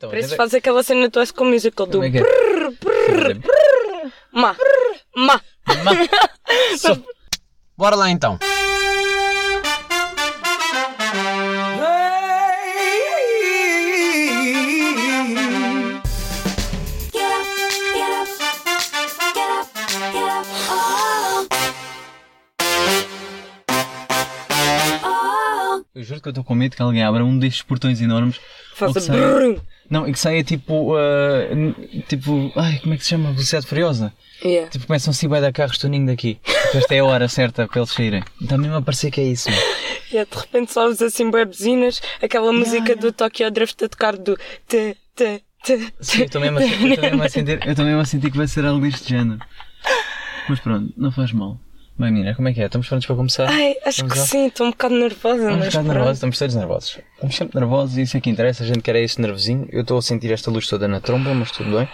Então, Por isso deve- faz aquela cena do High School Musical do Como é que é? brrr, brrr, ma, ma. Ma- So- Bora lá então. Get up, get up, get up, get up, oh. Eu juro que eu estou com medo que alguém abra um destes portões enormes. Faz ou que a saia- brrr. Não, e que saia tipo. n- tipo. Ai, como é que se chama? Velocidade Furiosa. Yeah. Tipo, começam a vai dar carros tuninho daqui. Porque esta é a hora certa para eles saírem. Está mesmo a parecer que é isso. meu. Yeah, de repente só ouves assim buzinas, aquela música do Tokyo Drift a tocar do te, te, te. Sim, eu estou mesmo, a- eu estou mesmo a sentir. Eu mesmo a sentir que vai ser algo deste género. Mas pronto, não faz mal. Bem, menina, como é que é? Estamos prontos para começar? Ai, acho Vamos que lá? sim, estou um bocado nervosa, Estamos um mas bocado pronto. nervosos, estamos todos nervosos. Estamos sempre nervosos e isso é que interessa. A gente quer é esse nervosinho. Eu estou a sentir esta luz toda na tromba, mas tudo bem.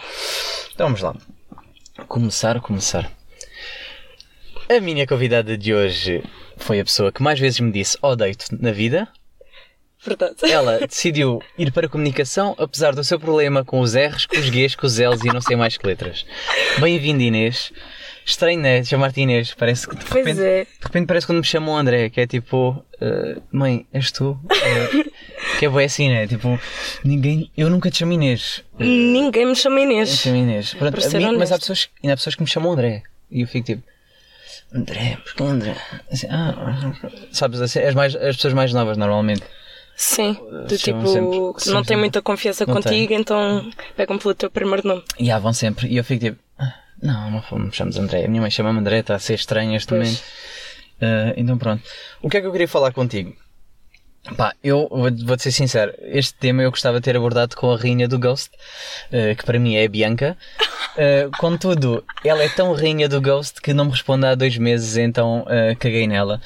Então vamos lá. Começar, começar. A minha convidada de hoje foi a pessoa que mais vezes me disse odeio-te na vida. Verdade. Ela decidiu ir para a comunicação, apesar do seu problema com os R's, com os G's, com os L's e não sei mais que letras. Bem-vindo, Inês. Estranho, né? Chamar-te Inês. Parece que de Pois repente, é. de repente parece quando me chamam André, que é tipo, eh, mãe, és tu? Eh, que é bem assim, né? Tipo, ninguém. Eu nunca te chamo Inês. Ninguém me chama Eu Inês. chamo Inês. Pronto, mim- mas há pessoas, ainda há pessoas que me chamam André. E eu fico tipo, André, porque André? Assim, ah, sabes, assim, as, mais, as pessoas mais novas normalmente. Sim, do Chamam tipo, sempre- não sempre. muita confiança Não contigo, então pegam pelo teu primeiro nome. E ah, vão sempre. E eu fico tipo, "Ah, não, não me chamamos André. A minha mãe chama-me André, está a ser estranho este Pois. momento. Ah, então pronto. O que é que eu queria falar contigo? Pá, eu vou- vou-te ser sincero, este tema eu gostava de ter abordado com a rainha do Ghost, ah, que para mim é a Bianca. Ah, contudo, ela é tão rainha do Ghost que não me responde há dois meses, então ah, caguei nela.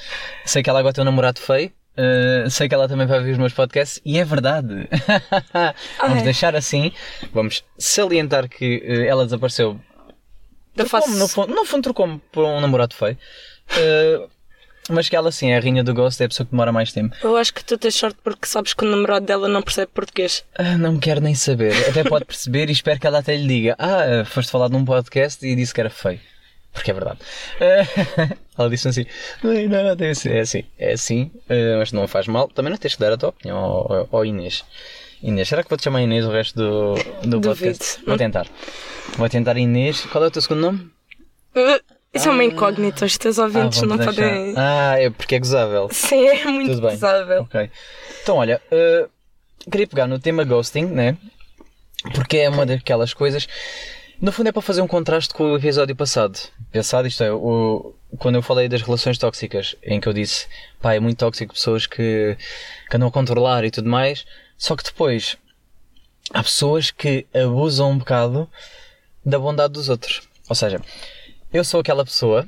Sei que ela agora tem um namorado feio, ah, sei que ela também vai ouvir os meus podcasts e é verdade. vamos Ai. deixar assim, vamos salientar que ah, ela desapareceu Face. Trocou-me, no fundo, no fundo trocou-me por um namorado feio. Uh, mas que ela sim é a rainha do Ghost, é a pessoa que demora mais tempo. Eu acho que tu tens sorte porque sabes que o namorado dela não percebe português. Ah, não quero nem saber. Até pode perceber e espero que ela até lhe diga: Ah, foste falar num podcast e disse que era feio. Porque é verdade. Ah, ela disse assim: Não é nada, é assim, é assim, é assim ah, mas não faz mal. Também não tens que dar a tua opinião ao, ao- ao Inês. Inês, será que vou-te chamar Inês o resto do, do Duvido. podcast? Vou tentar. Vou tentar Inês. Qual é o teu segundo nome? Uh, Isso é uma incógnita, os teus ouvintes Ah, não deixar. podem. Ah, é porque é gozável. Sim, é muito Tudo bem. pesável. Ok. Então, olha, uh, queria pegar no tema ghosting, né? Porque é uma daquelas coisas. No fundo, é para fazer um contraste com o episódio passado. Passado, isto é, o, quando eu falei das relações tóxicas, em que eu disse, pá, é muito tóxico pessoas que, que andam a controlar e tudo mais. Só que depois há pessoas que abusam um bocado da bondade dos outros. Ou seja, eu sou aquela pessoa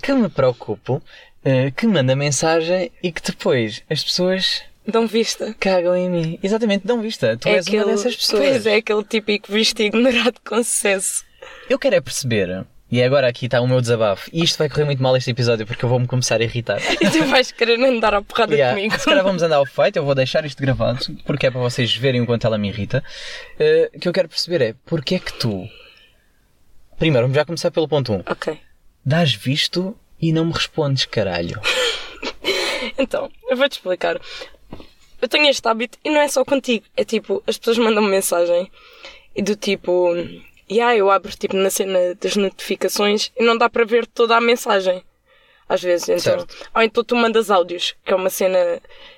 que me preocupo, eh, que manda mensagem e que depois as pessoas Dão vista. cagam em mim. Exatamente, dão vista. Tu és uma dessas pessoas. Pois é, aquele típico visto ignorado com sucesso. Eu quero é perceber, e agora aqui está o meu desabafo, e isto vai correr muito mal este episódio porque eu vou-me começar a irritar. E tu vais querer andar à porrada Yeah, comigo. Se calhar vamos andar ao feito, eu vou deixar isto gravado, porque é para vocês verem o quanto ela me irrita. Eh, O que eu quero perceber é, porque é que tu... Primeiro, vamos já começar pelo ponto 1. Um. Ok. Dás visto e não me respondes, caralho. Então, eu vou-te explicar. Eu tenho este hábito e não é só contigo. É tipo, as pessoas mandam-me mensagem e do tipo, e ah, eu abro tipo na cena das notificações e não dá para ver toda a mensagem. Às vezes, então. Certo. Ou então tu mandas áudios, que é uma cena.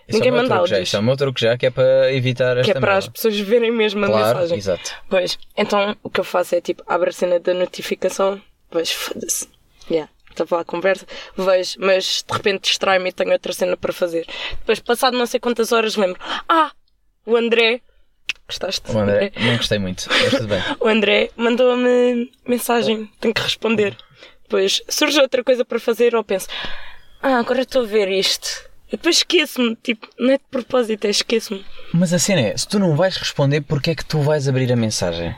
Isso Ninguém é o meu manda truque já, áudios. Isso é o meu truque já, que é para evitar esta Que é para as pessoas verem mesmo a Claro, mensagem. exato. Pois, então o que eu faço é tipo, abro a cena da notificação, vejo, foda-se. Yeah, estava a conversa, vejo, mas de repente distrai-me e tenho outra cena para fazer. Depois, passado não sei quantas horas, lembro, ah, o André, gostaste? O André, não gostei muito, mas tudo bem. O André mandou-me mensagem, tenho que responder. Depois surge outra coisa para fazer, ou penso, ah, agora estou a ver isto. E depois esqueço-me, tipo, não é de propósito, é esqueço-me. Mas a cena é, se tu não vais responder, porque é que tu vais abrir a mensagem?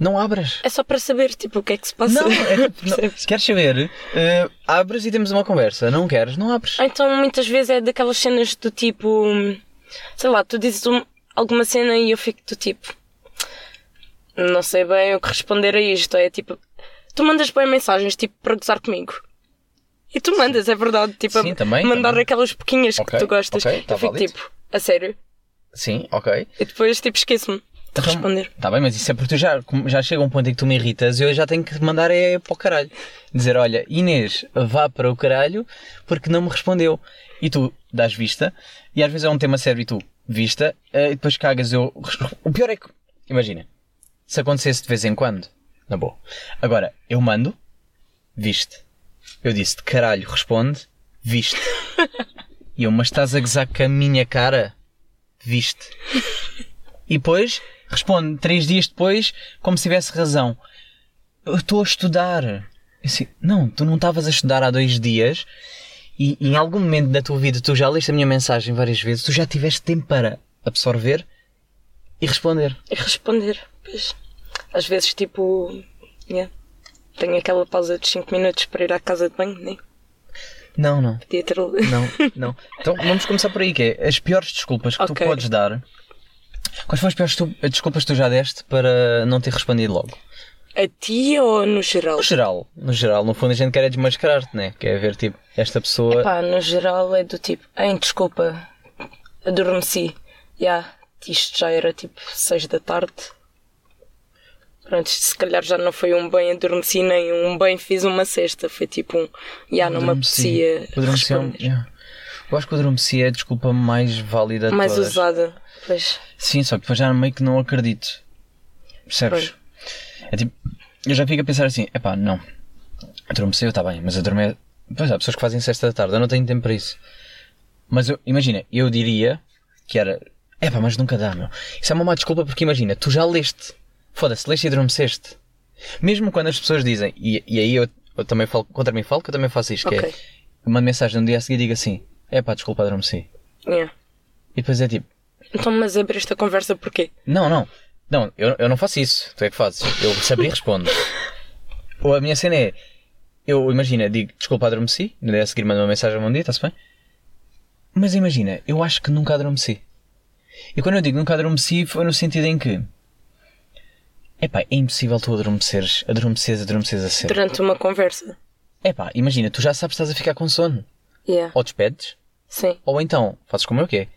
Não abras. É só para saber, tipo, o que é que se passa. Não, é tipo, não. Queres saber? Eh, abres e temos uma conversa. Não queres? Não abres. Ou então muitas vezes é daquelas cenas do tipo, sei lá, tu dizes um- alguma cena e eu fico do tipo, não sei bem o que responder a isto. É tipo, tu mandas bem mensagens tipo para gozar comigo. E tu mandas, é verdade. Tipo, Sim, também, mandar também. aquelas pouquinhas Ok, que tu gostas. ok, tá eu fico válido. tipo, a sério. Sim, ok. E depois tipo esqueço-me de Então, responder. Tá bem, mas isso é porque tu já, já chega um ponto em que tu me irritas e eu já tenho que mandar é para o caralho. Dizer, olha, Inês, vá para o caralho porque não me respondeu. E tu dás vista, e às vezes é um tema sério e tu, vista, eh, e depois cagas eu. O pior é que, imagina, se acontecesse de vez em quando, na boa. Agora, eu mando, viste. Eu disse, de caralho, responde, viste. E eu, mas estás a gozar com a minha cara? Viste. E depois responde três dias depois, como se tivesse razão. Eu estou a estudar. Eu assim, não, tu não estavas a estudar há dois dias e, em algum momento da tua vida tu já leste a minha mensagem várias vezes, tu já tiveste tempo para absorver e responder. E responder. Pois, às vezes tipo, yeah, tenho aquela pausa de 5 minutos para ir à casa de banho, nem Não, não. podia ter. Não, não. Então vamos começar por aí, que é as piores desculpas que tu Ok. podes dar. Quais foram as piores tu- desculpas que tu já deste para não ter respondido logo? A ti ou no geral? No geral, no geral, no fundo a gente quer é desmascarar-te, né? Quer ver tipo, esta pessoa. Pá, no geral é do tipo, ai, desculpa, adormeci. Já, isto já era tipo 6 da tarde. Pronto, se calhar já não foi um bem adormeci nem um bem fiz uma cesta. Foi tipo um, já não me apetecia adormeci é um- yeah. Eu acho que o adormeci é a desculpa mais válida de Mais todas. usada. Pois, Sim, só que depois já meio que não acredito. Percebes? É tipo, eu já fico a pensar assim, epá, não. Adormeceu, está bem, mas adorme... Pois há pessoas que fazem sexta da tarde, eu não tenho tempo para isso. Mas eu, imagina, eu diria que era, epá, mas nunca dá, meu. Isso é uma má desculpa porque imagina, tu já leste. Foda-se, leste e adormeceste. Mesmo quando as pessoas dizem, e, e aí eu, eu também falo, contra mim falo que eu também faço isto, que Ok. é, mando mensagem no dia a seguir e digo assim, epá, desculpa, adormeci. yeah. E depois é tipo, Então, mas abrir esta conversa porquê? não, não. Não, eu, eu não faço isso. Tu é que fazes. Eu se abrir, respondo. Ou a minha cena é. Eu, imagina, digo, desculpa, adormeci. No dia a seguir mando uma mensagem, bom dia, está-se bem? Mas imagina, eu acho que nunca adormeci. E quando eu digo nunca adormeci, foi no sentido em que. Epá, é impossível tu adormeceres, adormeceres, adormeceres a sério. Durante uma conversa. Epá, imagina, tu já sabes que estás a ficar com sono. Yeah. Ou despedes, Sim. ou então, fazes como eu que é.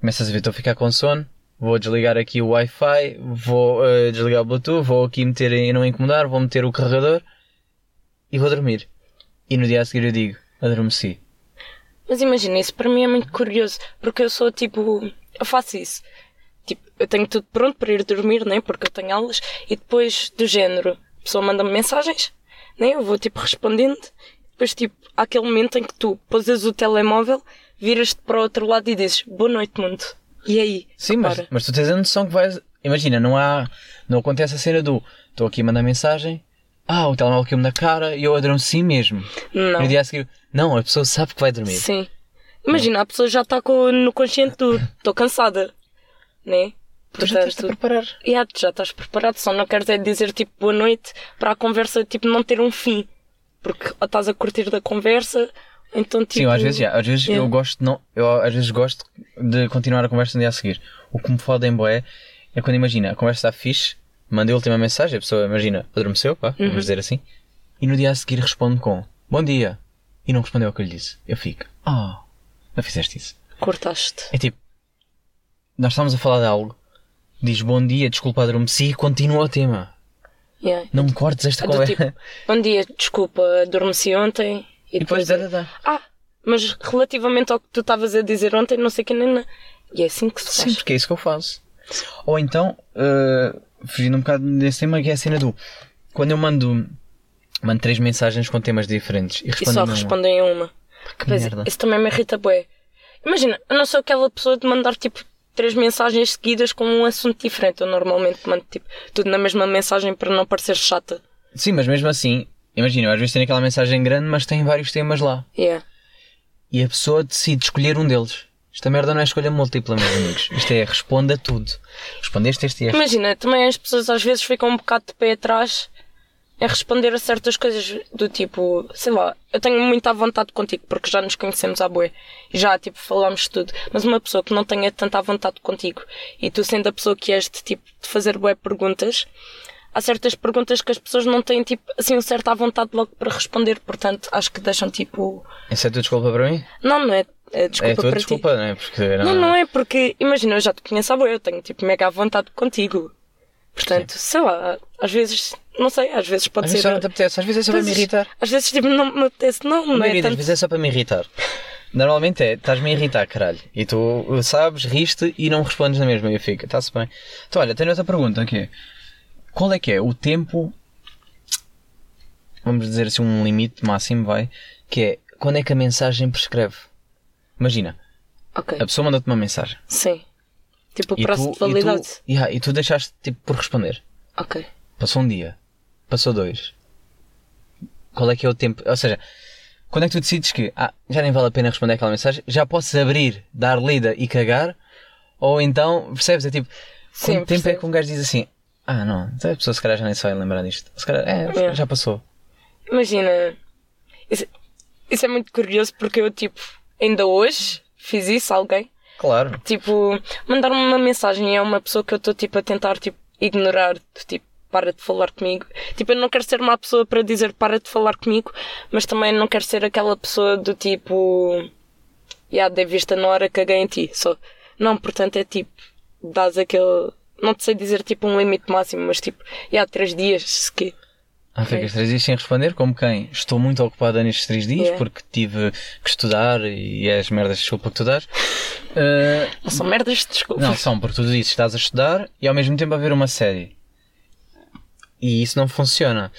Começas a ver, estou a ficar com sono, vou desligar aqui o Wi-Fi, vou eh, desligar o Bluetooth, vou aqui meter em não incomodar, vou meter o carregador e vou dormir. E no dia a seguir eu digo, adormeci. Mas imagina, isso para mim é muito curioso, porque eu sou tipo. Eu faço isso. Tipo, eu tenho tudo pronto para ir dormir, né? Porque eu tenho aulas, e depois do género, a pessoa manda-me mensagens, né? Eu vou tipo respondendo, depois tipo, há aquele momento em que tu posas o telemóvel, viras-te para o outro lado e dizes boa noite, mundo. E aí? Sim, mas, mas tu tens a noção que vais. Imagina, não há. Não acontece a cena do estou aqui a mandar mensagem, ah, o telemóvel caiu-me na cara e eu adormeci mesmo. Não. No dia a seguir, não, a pessoa sabe que vai dormir. Sim. Imagina, a pessoa já está com- no consciente do estou cansada, né? Tu já de te preparar. Yeah, tu já estás preparado, só não queres é dizer tipo boa noite para a conversa tipo não ter um fim. Porque ou estás a curtir da conversa, então tipo. Sim, às vezes já. Às vezes Yeah. eu gosto não. Eu às vezes gosto de continuar a conversa no dia a seguir. O que me fode em boé é quando imagina, a conversa está fixe, mandei a última mensagem, a pessoa imagina, adormeceu, pá, Uhum. vamos dizer assim, e no dia a seguir responde com Bom dia. E não respondeu ao que eu lhe disse. Eu fico, ah, não fizeste isso. Cortaste. É tipo, nós estamos a falar de algo, diz bom dia, desculpa, adormeci e continua o tema. Yeah. Não me cortes esta É conversa. tipo, bom dia, desculpa, adormeci ontem. E, depois, depois. dá, dá, dá. Ah, mas relativamente ao que tu estavas a dizer ontem, não sei que nem. E é assim que se Sim, faz. porque é isso que eu faço. Ou então, uh, fugindo um bocado desse tema, que é a cena do. Quando eu mando, mando três mensagens com temas diferentes e E só respondem uma. respondem a uma. Que Pois, merda. isso também me irrita bué. Imagina, eu não sou aquela pessoa de mandar tipo três mensagens seguidas com um assunto diferente. Eu normalmente mando tipo tudo na mesma mensagem para não parecer chata. Sim, mas mesmo assim, imagina, às vezes tenho aquela mensagem grande, mas tem vários temas lá. Yeah. E a pessoa decide escolher um deles. Esta merda não é escolha múltipla, meus amigos. Isto é responda a tudo. Respondeste este e este. Imagina, também as pessoas às vezes ficam um bocado de pé atrás é responder a certas coisas do tipo, sei lá, eu tenho muita vontade contigo porque já nos conhecemos à boé e já tipo falámos tudo, mas uma pessoa que não tenha tanta vontade contigo e tu sendo a pessoa que és de tipo de fazer boé perguntas, há certas perguntas que as pessoas não têm tipo assim um certa vontade logo para responder, portanto acho que deixam tipo, Essa é a tua desculpa para mim? não, não é, é desculpa é a tua para desculpa, ti. não é? Porque Não, não é porque, imagina, eu já te conheço boa, eu tenho tipo mega à vontade contigo. Portanto, sei lá, às vezes, não sei, às vezes pode Às ser. vezes só não te apetece, às vezes é só para me Às- irritar. Às vezes tipo, não me apetece, não, não é tanto. vezes é só para me irritar. Normalmente é, estás-me a irritar, caralho. E tu sabes, riste e não respondes na mesma. E eu fico, está-se bem. Então, olha, tenho outra pergunta que é: qual é que é o tempo, vamos dizer assim, um limite máximo, vai, que é quando é que a mensagem prescreve? Imagina, Ok, a pessoa mandou-te uma mensagem. sim. Tipo, o prazo de validade. E tu, Yeah, e tu deixaste tipo por responder. Ok. Passou um dia. Passou dois. Qual é que é o tempo? Ou seja, quando é que tu decides que ah, já nem vale a pena responder aquela mensagem, já posso abrir, dar lida e cagar? Ou então, percebes? É tipo, Sim, quanto tempo é percebo. que um gajo diz assim, ah não, então a pessoa se calhar já nem vai lembrar disto. Se calhar, é, É. já passou. Imagina, isso, isso é muito curioso porque eu, tipo, ainda hoje fiz isso a alguém. Claro. Tipo, mandar-me uma mensagem a uma pessoa que eu estou, tipo, a tentar, tipo, ignorar, tipo, para de falar comigo. Tipo, eu não quero ser uma pessoa para dizer para de falar comigo, mas também não quero ser aquela pessoa do tipo, já, dei vista na hora caguei em ti. Só, não, portanto, é tipo, dás aquele, não te sei dizer, tipo, um limite máximo, mas tipo, já, três dias, se quê. Ah, ficas três dias sem responder, como quem? Estou muito ocupada nestes três dias Yeah. porque tive que estudar e é as merdas de desculpa que tu dás. Ah, Não são merdas de desculpa. Não, são porque tu dizes estás a estudar e ao mesmo tempo a ver uma série. E isso não funciona.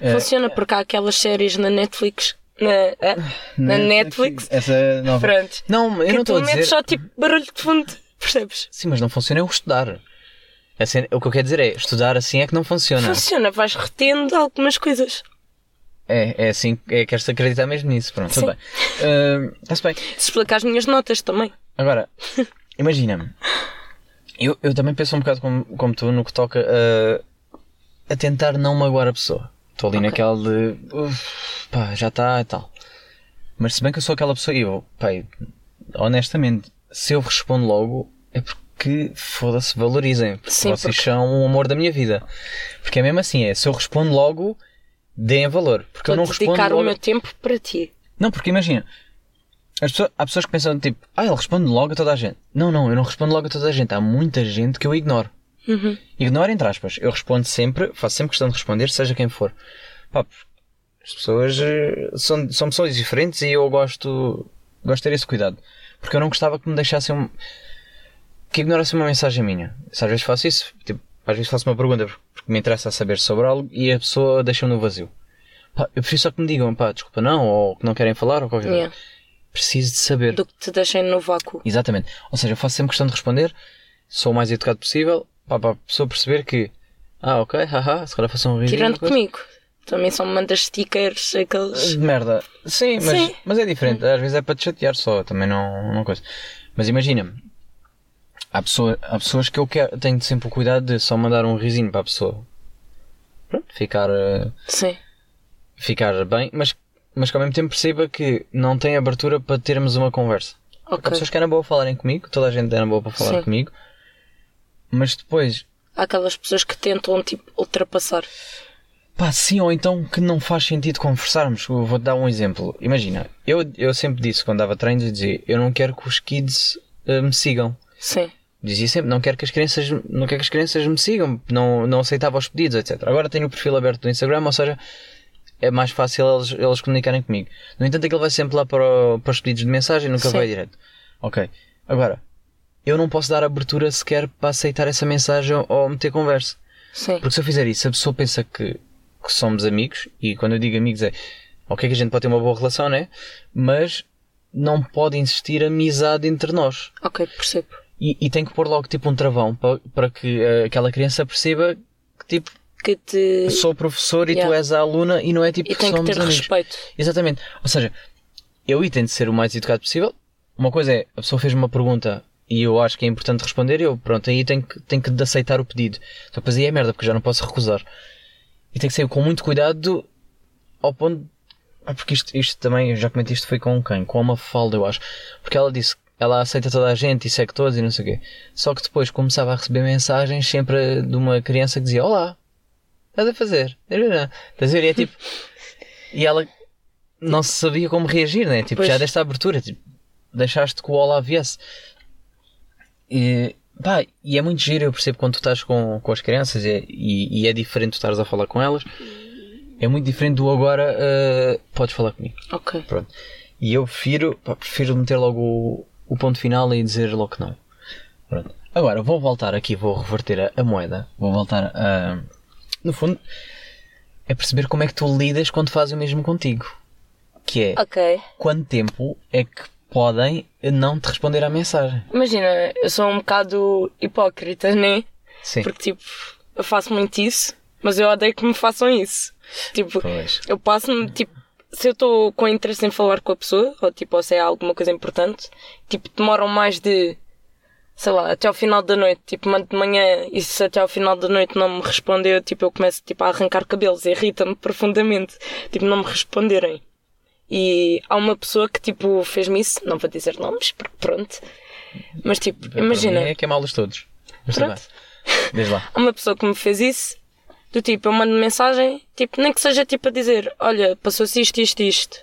Eh, Funciona porque há aquelas séries na Netflix, na, é, na Netflix, Essa nova. pronto. Não, eu que não estou a dizer. só tipo barulho de fundo, percebes? Sim, mas não funciona é o estudar. A cena- o que eu quero dizer é, estudar assim é que não funciona. Funciona, vais retendo algumas coisas. É, é assim, é queres acreditar mesmo nisso. Pronto, tudo bem. Ah, Está-se bem. Se explicar as minhas notas também. Agora, imagina-me. Eu, eu também penso um bocado como, como tu no que toca a, a tentar não magoar a pessoa. Estou ali Ok. naquela de. "Uf, pá, já está e tal. Mas se bem que eu sou aquela pessoa e eu, pá, honestamente, se eu respondo logo é porque, foda-se, valorizem. Porque Sim, vocês porque- são o amor da minha vida. Porque é mesmo assim, é, se eu respondo logo, deem valor. Porque eu Estou não respondo dedicar logo. o meu tempo para ti. Não, porque imagina, as pessoas, há pessoas que pensam tipo, ah, ele responde logo a toda a gente. Não, não, eu não respondo logo a toda a gente. Há muita gente que eu ignoro. Uhum. Ignoro entre aspas. Eu respondo sempre, faço sempre questão de responder, seja quem for. Pá, as pessoas eh, são, são pessoas diferentes e eu gosto, gosto de ter esse cuidado. Porque eu não gostava que me deixassem um, que ignorassem uma mensagem minha. Se às vezes faço isso, tipo, às vezes faço uma pergunta porque me interessa saber sobre algo e a pessoa deixa-me no vazio. Pá, eu preciso só que me digam, pá, desculpa não, ou que não querem falar, ou qualquer coisa. Yeah. Preciso de saber. Do que te deixem no vácuo. Exatamente. Ou seja, eu faço sempre questão de responder, sou o mais educado possível, pá, para a pessoa perceber que, ah, ok, haha, se calhar faço um risinho. Tirando comigo. Também só me mandas stickers, aqueles. Merda. Sim, mas, Sim. mas é diferente. Às vezes é para te chatear só, também não, não coisa. Mas imagina-me, há, pessoa, há pessoas que eu quero, tenho sempre o cuidado de só mandar um risinho para a pessoa. Pronto, ficar, eh, Sim. ficar bem, mas, mas que ao mesmo tempo perceba que não tem abertura para termos uma conversa. Há Ok. pessoas que é na boa falarem comigo, toda a gente é na boa para falar Sim. comigo, mas depois, Há aquelas pessoas que tentam, tipo, ultrapassar. pá, sim, ou então que não faz sentido conversarmos. Vou-te dar um exemplo. Imagina, eu, eu sempre disse quando dava treinos, eu dizia, eu não quero que os kids eh, me sigam. Sim. Dizia sempre, não quero que as crianças, não quero que as crianças me sigam, não, não aceitava os pedidos, etc. Agora tenho o perfil aberto do Instagram, ou seja, é mais fácil eles, eles comunicarem comigo. No entanto, aquele vai sempre lá para, o- para os pedidos de mensagem, nunca Sim. vai direto. Ok. Agora, eu não posso dar abertura sequer para aceitar essa mensagem ou meter conversa. Sim. Porque se eu fizer isso, a pessoa pensa que, que somos amigos, e quando eu digo amigos é, ok que a gente pode ter uma boa relação, né? Mas não pode existir amizade entre nós. Ok, percebo. E, e tem que pôr logo tipo um travão para, para que eh, aquela criança perceba que tipo, Que te. sou professor e tu Yeah. és a aluna e não é tipo E tem que ter amigos. respeito. Exatamente. Ou seja, eu tento ser o mais educado possível. Uma coisa é, a pessoa fez uma pergunta e eu acho que é importante responder, eu pronto, aí tenho que, tenho que aceitar o pedido. Só que depois aí é merda, porque já não posso recusar. E tem que ser com muito cuidado ao ponto. Ah, porque isto, isto também, eu já comentei isto foi com quem? Com uma falda, eu acho. Porque ela disse ela aceita toda a gente e segue todos e não sei o quê. Só que depois começava a receber mensagens sempre de uma criança que dizia: Olá, estás a fazer? Estás a ver? E é tipo. E ela não se sabia como reagir, né? Tipo, Pois. já desta abertura, tipo, deixaste que o Olá viesse. E, pá, e é muito giro, eu percebo quando tu estás com, com as crianças e, e, e é diferente tu estares a falar com elas. É muito diferente do agora, eh, podes falar comigo. Ok. Pronto. E eu prefiro, pá, prefiro meter logo o, o ponto final e dizer logo que não. Pronto. Agora, vou voltar aqui, vou reverter a, a moeda. Vou voltar a. No fundo, é perceber como é que tu lidas quando fazem o mesmo contigo. Que é, Ok. quanto tempo é que podem não te responder à mensagem? Imagina, eu sou um bocado hipócrita, né? Sim. Porque, tipo, eu faço muito isso, mas eu odeio que me façam isso. Tipo, Pois. eu passo-me, tipo, se eu estou com interesse em falar com a pessoa, ou tipo, ou se é alguma coisa importante, tipo, demoram mais de, sei lá, até ao final da noite, tipo, mando de manhã e se até ao final da noite não me responder, tipo, eu começo, tipo, a arrancar cabelos, irrita-me profundamente, tipo, não me responderem. E há uma pessoa que, tipo, fez-me isso, não vou dizer nomes, porque pronto, mas tipo, imagina, É que é todos. Mas Pronto. Diz lá. há uma pessoa que me fez isso, do tipo, eu mando mensagem, tipo, nem que seja tipo a dizer, olha, passou-se isto, isto, isto.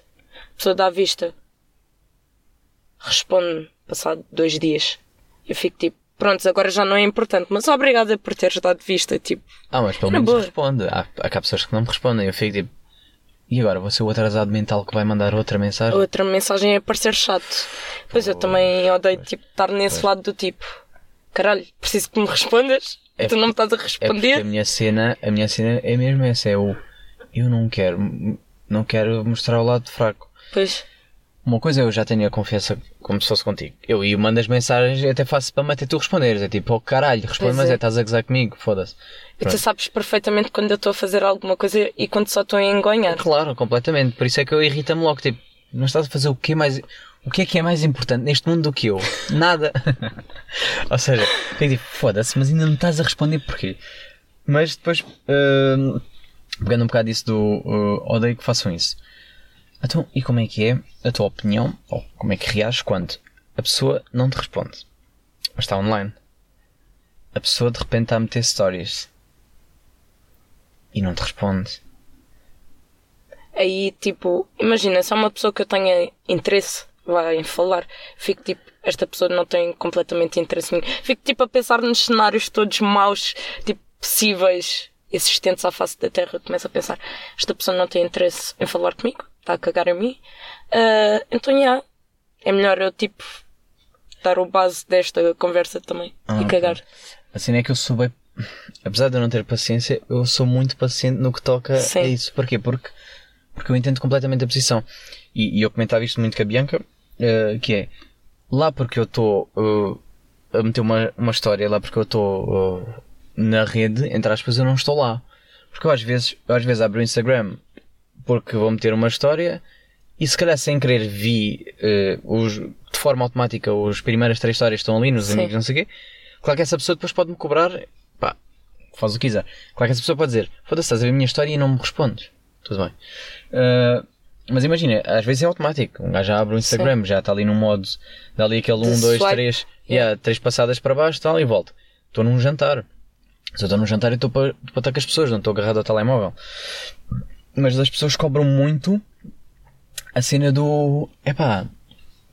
A pessoa dá a vista. Responde-me, passado dois dias. Eu fico tipo, pronto, agora já não é importante, mas obrigada por teres dado vista, tipo, Ah, mas pelo menos boa. responde. Há, há pessoas que não me respondem. Eu fico tipo. E agora? Vou ser o atrasado mental que vai mandar outra mensagem? outra mensagem é parecer chato. Pois eu também odeio, tipo, estar nesse lado do tipo, caralho, preciso que me respondas, É tu não me estás a É responder. a minha cena, a minha cena é mesmo essa, é o eu não quero, não quero mostrar o lado fraco. Pois, Uma coisa eu já tenho a confiança como se fosse contigo. Eu e mando as mensagens e até faço para até tu responderes. É tipo, oh caralho, responde, Pois mas é. é, estás a gozar comigo, foda-se. e tu sabes perfeitamente quando eu estou a fazer alguma coisa e quando só estou a engonhar. Claro, completamente. Por isso é que eu irrita-me logo, tipo, não estás a fazer o que mais. O que é que é mais importante neste mundo do que eu? Nada. Ou seja, eu digo, foda-se, mas ainda não estás a responder porquê? Mas depois, hum, pegando um bocado disso do uh, odeio que façam isso. Então, e como é que é a tua opinião, ou como é que reages quando a pessoa não te responde, mas está online? A pessoa de repente está a meter stories e não te responde. Aí, tipo, imagina, se é uma pessoa que eu tenha interesse vai, em falar, fico tipo, esta pessoa não tem completamente interesse em mim. Fico tipo a pensar nos cenários todos maus, tipo, possíveis, existentes à face da Terra. Começo a pensar, esta pessoa não tem interesse em falar comigo, está a cagar em mim. Ah, então, já, é melhor eu, tipo, dar o base desta conversa também Ah, e cagar. A cena é que eu sou bem. Apesar de eu não ter paciência, eu sou muito paciente no que toca Sim. a isso. Porquê? Porque, porque eu entendo completamente a posição. E, e eu comentava isto muito com a Bianca, eh, que é lá porque eu estou eh, a meter uma, uma história, lá porque eu estou eh, na rede, entre aspas, eu não estou lá. Porque eu às vezes, eu às vezes abro o Instagram porque vou meter uma história e se calhar sem querer vi eh, os, de forma automática as primeiras três histórias estão ali nos Sim. amigos, não sei o quê. Claro que essa pessoa depois pode-me cobrar, pá, faz o que quiser. Claro que essa pessoa pode dizer, foda-se, estás a ver a minha história e não me respondes. Tudo bem. Mas imagina, às vezes é automático. Um gajo já abre o Instagram, já está ali no modo, dá ali aquele De 1, 2, swipe. 3, yeah, três passadas para baixo, tal, e volta. Estou num jantar. Se eu estou num jantar, eu estou para, para estar com as pessoas, não estou agarrado ao telemóvel. Mas as pessoas cobram muito a cena do. Epá,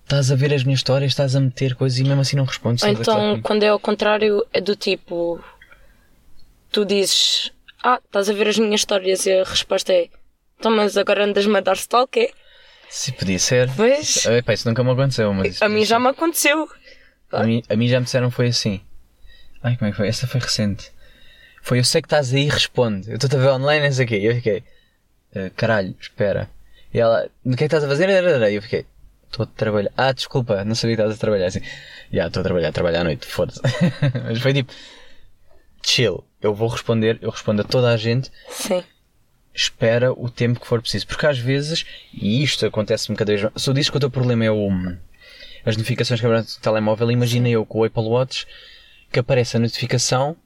estás a ver as minhas histórias, estás a meter coisas e mesmo assim não respondes. Ou então, quando é ao contrário, é do tipo: tu dizes, ah, estás a ver as minhas histórias, e a resposta é: então, mas agora andas-me a dar stalk, é? Se podia ser. Pois. Epá, isso nunca me aconteceu, mas. isso A mim já me aconteceu. A mim, a mim já me disseram foi assim. Ai, como é que foi? Essa foi recente. Foi eu sei que estás aí, responde. Eu estou a ver online, não sei o quê. E eu fiquei, "Ah, caralho, espera. E ela, o que é que estás a fazer? E eu fiquei, estou a trabalhar. Ah, desculpa, não sabia que estavas a trabalhar assim. Já, estou a trabalhar, trabalhar à noite, foda-se. Mas foi tipo, chill. Eu vou responder, eu respondo a toda a gente Sim. Espera o tempo que for preciso. Porque às vezes, e isto acontece-me cada vez mais, se eu disse que o teu problema é o, as notificações que aparecem no telemóvel, imagina eu com o Apple Watch que aparece a notificação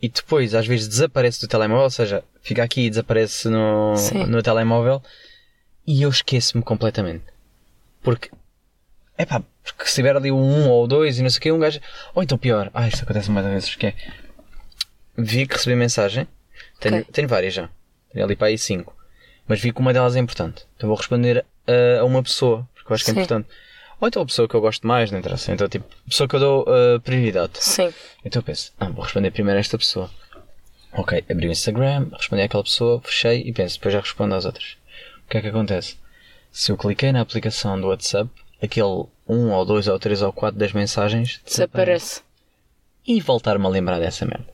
e depois às vezes desaparece do telemóvel, ou seja, fica aqui e desaparece no, Sim. no telemóvel e eu esqueço-me completamente. Porque, é pá, porque se tiver ali um 1 ou dois e não sei o que, um gajo. Ou então pior, ah, isto acontece mais vezes, que é. Vi que recebi mensagem, tenho, Ok. tenho várias já, tenho ali para aí 5, mas vi que uma delas é importante. Então vou responder a, a uma pessoa, porque eu acho que é Sim. importante. Ou então a pessoa que eu gosto mais, não interessa. Então, tipo, pessoa que eu dou uh, prioridade. Sim. Então eu penso, ah, vou responder primeiro a esta pessoa. Ok, abri o Instagram, respondi àquela pessoa, fechei e penso, depois já respondo às outras. O que é que acontece? Se eu cliquei na aplicação do WhatsApp, aquele 1 ou 2 ou 3 ou 4 das mensagens Desaparece. E voltar-me a lembrar dessa merda.